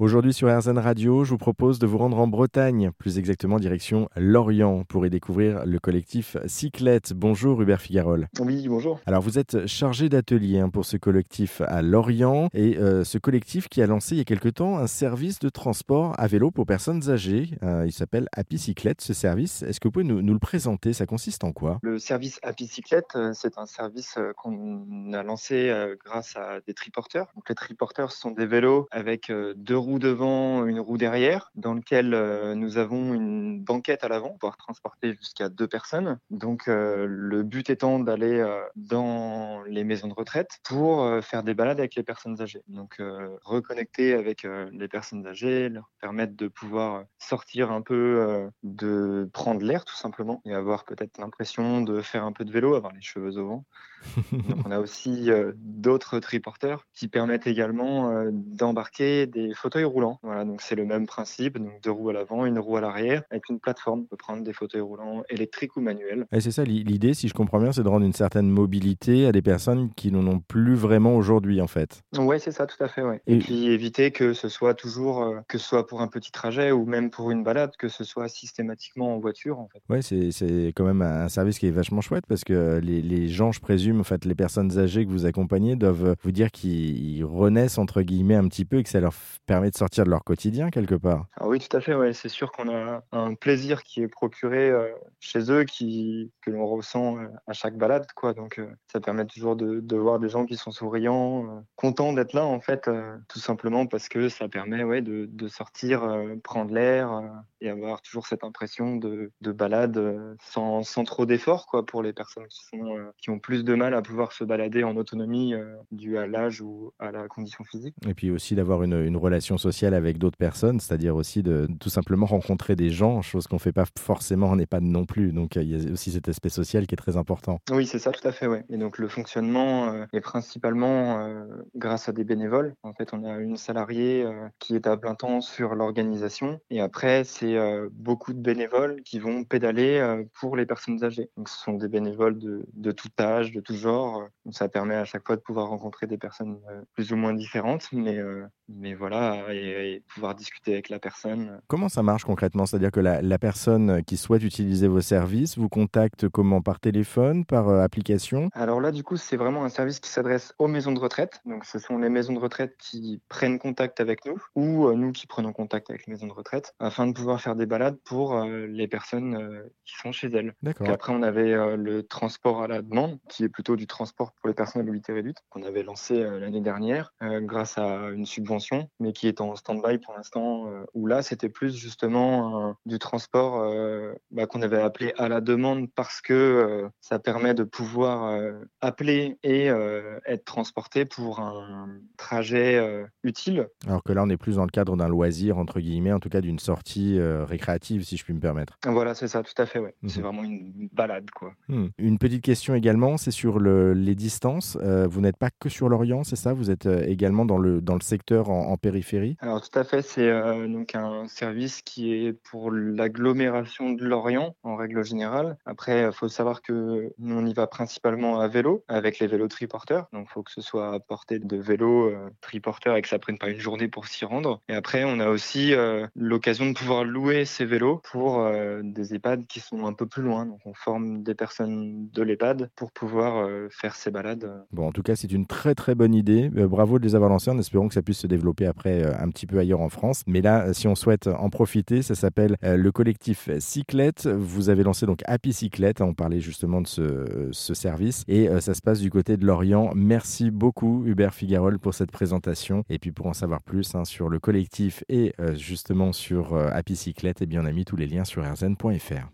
Aujourd'hui sur RZN Radio, je vous propose de vous rendre en Bretagne, plus exactement direction Lorient, pour y découvrir le collectif Cyclette. Bonjour Hubert Figarol. Oui, bonjour. Alors vous êtes chargé d'atelier hein, pour ce collectif à Lorient et euh, ce collectif qui a lancé il y a quelque temps un service de transport à vélo pour personnes âgées. Euh, il s'appelle Happy Cyclette ce service. Est-ce que vous pouvez nous, nous, le présenter? Ça consiste en quoi? Le service Happy Cyclette, euh, c'est un service qu'on a lancé grâce à des triporteurs. Donc, les triporteurs sont des vélos avec deux roue devant, une roue derrière, dans lequel euh, nous avons une banquette à l'avant pour pouvoir transporter jusqu'à deux personnes. Donc euh, le but étant d'aller euh, dans les maisons de retraite pour faire des balades avec les personnes âgées. Donc reconnecter avec les personnes âgées, leur permettre de pouvoir sortir un peu, de prendre l'air tout simplement et avoir peut-être l'impression de faire un peu de vélo, avoir les cheveux au vent. Donc on a aussi d'autres triporteurs qui permettent également d'embarquer des photos fauteuil roulant. Voilà, donc c'est le même principe, donc deux roues à l'avant, une roue à l'arrière, avec une plateforme. On peut prendre des fauteuils roulants électriques ou manuels. Et c'est ça l'idée, si je comprends bien, c'est de rendre une certaine mobilité à des personnes qui n'en ont plus vraiment aujourd'hui, en fait. Oui, c'est ça, tout à fait. Ouais. Et... puis éviter que ce soit toujours, euh, que ce soit pour un petit trajet ou même pour une balade, que ce soit systématiquement en voiture, en fait. Ouais, c'est quand même un service qui est vachement chouette parce que les, les gens, je présume, en fait, les personnes âgées que vous accompagnez doivent vous dire qu'ils renaissent entre guillemets un petit peu et que ça leur permet de sortir de leur quotidien quelque part. Ah oui, tout à fait. Ouais. C'est sûr qu'on a un plaisir qui est procuré euh, chez eux, qui, que l'on ressent euh, à chaque balade. Quoi. Donc euh, ça permet toujours de, voir des gens qui sont souriants, contents d'être là en fait, tout simplement parce que ça permet ouais, de, sortir, prendre l'air et avoir toujours cette impression de, de balade sans, sans trop d'efforts pour les personnes qui, sont, qui ont plus de mal à pouvoir se balader en autonomie dû à l'âge ou à la condition physique. Et puis aussi d'avoir une, une relation sociale avec d'autres personnes, c'est-à-dire aussi de, tout simplement rencontrer des gens, chose qu'on ne fait pas forcément en EHPAD non plus. Donc il y a aussi cet aspect social qui est très important. Oui, c'est ça, tout à fait. Ouais. Et donc le fonctionnement euh, est principalement euh, grâce à des bénévoles. En fait, on a une salariée euh, qui est à plein temps sur l'organisation. Et après, c'est beaucoup de bénévoles qui vont pédaler pour les personnes âgées. Donc ce sont des bénévoles de, de tout âge, de tout genre. Donc, ça permet à chaque fois de pouvoir rencontrer des personnes plus ou moins différentes. Mais, mais voilà, et, pouvoir discuter avec la personne. Comment ça marche concrètement? C'est-à-dire que la, la, personne qui souhaite utiliser vos services vous contacte comment? Par téléphone? Par euh, application? Alors là, du coup, c'est vraiment un service qui s'adresse aux maisons de retraite. Donc, ce sont les maisons de retraite qui prennent contact avec nous ou euh, nous qui prenons contact avec les maisons de retraite afin de pouvoir faire des balades pour euh, les personnes qui sont chez elles. D'accord. Après, on avait le transport à la demande, qui est plutôt du transport pour les personnes à mobilité réduite, qu'on avait lancé l'année dernière grâce à une subvention, mais qui est en stand-by pour l'instant, euh, où là, c'était plus justement du transport euh, bah, qu'on avait appelé à la demande parce que euh, ça permet de pouvoir appeler et être transporté pour un trajet utile. Alors que là, on est plus dans le cadre d'un loisir, entre guillemets, en tout cas d'une sortie récréative, si je puis me permettre. Voilà, c'est ça, tout à fait, ouais. C'est mhm. vraiment une balade, quoi. Hmm. Une petite question également, c'est sur le, les distances. vous n'êtes pas que sur l'Orient, c'est ça? Vous êtes également dans le, secteur en, périphérie? Alors tout à fait, c'est euh, donc un service qui est pour l'agglomération de Lorient en règle générale. Après, il faut savoir que nous on y va principalement à vélo avec les vélos triporteurs. Donc il faut que ce soit à portée de vélos euh, triporteurs et que ça prenne pas une journée pour s'y rendre. Et après, on a aussi euh, l'occasion de pouvoir louer ces vélos pour des EHPAD qui sont un peu plus loin. Donc on forme des personnes de l'EHPAD pour pouvoir faire ces balades. Bon, en tout cas, c'est une très très bonne idée. bravo de les avoir lancés en espérant que ça puisse se développer après un petit peu ailleurs en France. Mais là, si on souhaite en profiter, ça s'appelle euh, le collectif Cyclette. Vous avez lancé donc Happy Cyclette. On parlait justement de ce, ce service. Et euh, ça se passe du côté de Lorient. Merci beaucoup, Hubert Figarol, pour cette présentation. Et puis pour en savoir plus hein, sur le collectif et euh, justement sur Happy Cyclette, eh bien, on a mis tous les liens sur rzn.fr.